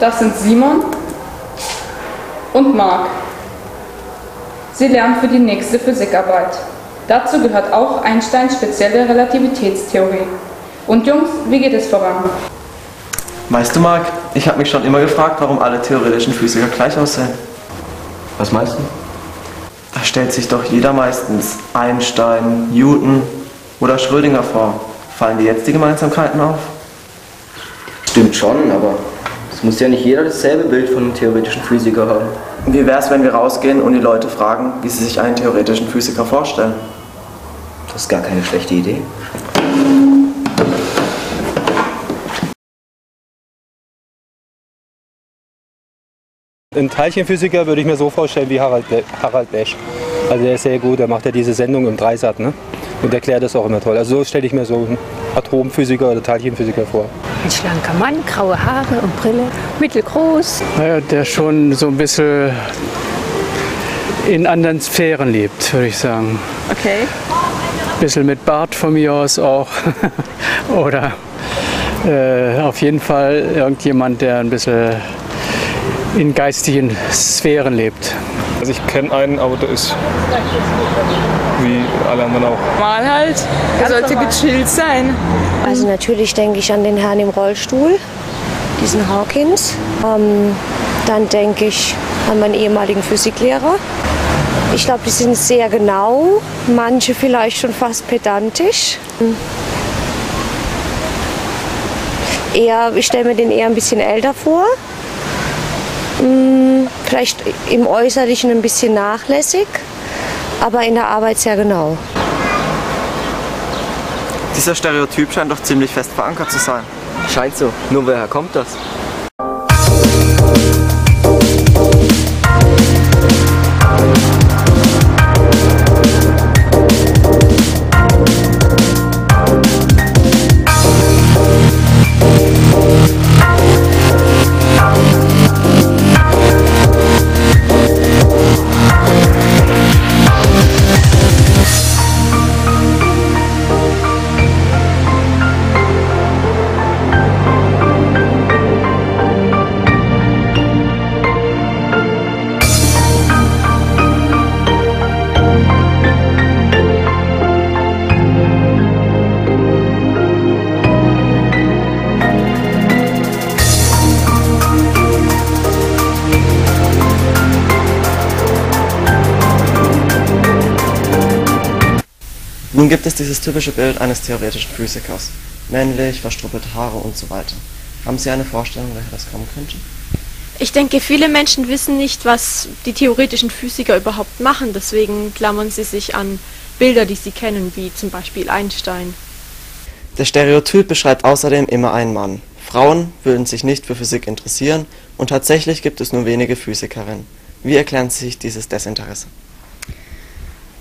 Das sind Simon und Marc. Sie lernen für die nächste Physikarbeit. Dazu gehört auch Einsteins spezielle Relativitätstheorie. Und Jungs, wie geht es voran? Weißt du, Marc, ich habe mich schon immer gefragt, warum alle theoretischen Physiker gleich aussehen. Was meinst du? Da stellt sich doch jeder meistens Einstein, Newton oder Schrödinger vor. Fallen dir jetzt die Gemeinsamkeiten auf? Stimmt schon, aber es muss ja nicht jeder dasselbe Bild von einem theoretischen Physiker haben. Wie wär's, wenn wir rausgehen und die Leute fragen, wie sie sich einen theoretischen Physiker vorstellen? Das ist gar keine schlechte Idee. Ein Teilchenphysiker würde ich mir so vorstellen wie Harald, Harald Lesch. Also der ist sehr gut, der macht ja diese Sendung im Dreisat, ne? Und erklärt das auch immer toll. Also so stelle ich mir so einen Atomphysiker oder Teilchenphysiker vor. Ein schlanker Mann, graue Haare und Brille, mittelgroß. Naja, der schon so ein bisschen in anderen Sphären lebt, würde ich sagen. Okay. Ein bisschen mit Bart von mir aus auch. Oder äh, auf jeden Fall irgendjemand, der ein bisschen in geistigen Sphären lebt. Also ich kenne einen, aber der ist wie alle anderen auch. Mal halt. Er sollte gechillt sein. Also natürlich denke ich an den Herrn im Rollstuhl, diesen Hawkins. Ähm, dann denke ich an meinen ehemaligen Physiklehrer. Ich glaube, die sind sehr genau, manche vielleicht schon fast pedantisch. Eher, ich stelle mir den eher ein bisschen älter vor. Vielleicht im Äußerlichen ein bisschen nachlässig, aber in der Arbeit sehr genau. Dieser Stereotyp scheint doch ziemlich fest verankert zu sein. Scheint so. Nur woher kommt das? Nun gibt es dieses typische Bild eines theoretischen Physikers. Männlich, verstruppelte Haare und so weiter. Haben Sie eine Vorstellung, woher das kommen könnte? Ich denke, viele Menschen wissen nicht, was die theoretischen Physiker überhaupt machen. Deswegen klammern sie sich an Bilder, die sie kennen, wie zum Beispiel Einstein. Der Stereotyp beschreibt außerdem immer einen Mann. Frauen würden sich nicht für Physik interessieren und tatsächlich gibt es nur wenige Physikerinnen. Wie erklären Sie sich dieses Desinteresse?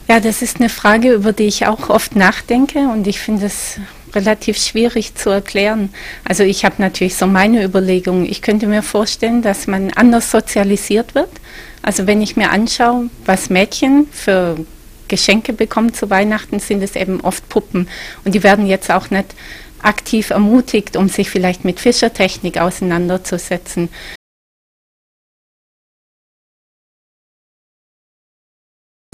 Ja, das ist eine Frage, über die ich auch oft nachdenke und ich finde es relativ schwierig zu erklären. Also ich habe natürlich so meine Überlegungen. Ich könnte mir vorstellen, dass man anders sozialisiert wird. Also wenn ich mir anschaue, was Mädchen für Geschenke bekommen zu Weihnachten, sind es eben oft Puppen. Und die werden jetzt auch nicht aktiv ermutigt, um sich vielleicht mit Fischertechnik auseinanderzusetzen.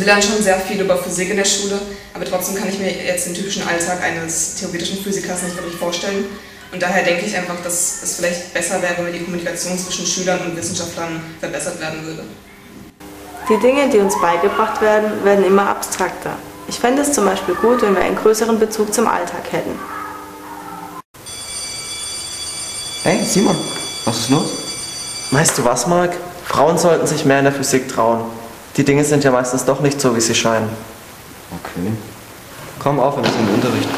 Wir lernen schon sehr viel über Physik in der Schule, aber trotzdem kann ich mir jetzt den typischen Alltag eines theoretischen Physikers nicht wirklich vorstellen. Und daher denke ich einfach, dass es vielleicht besser wäre, wenn die Kommunikation zwischen Schülern und Wissenschaftlern verbessert werden würde. Die Dinge, die uns beigebracht werden, werden immer abstrakter. Ich fände es zum Beispiel gut, wenn wir einen größeren Bezug zum Alltag hätten. Hey, Simon, was ist los? Weißt du was, Marc? Frauen sollten sich mehr in der Physik trauen. Die Dinge sind ja meistens doch nicht so, wie sie scheinen. Okay. Komm auf, wir müssen in den Unterricht.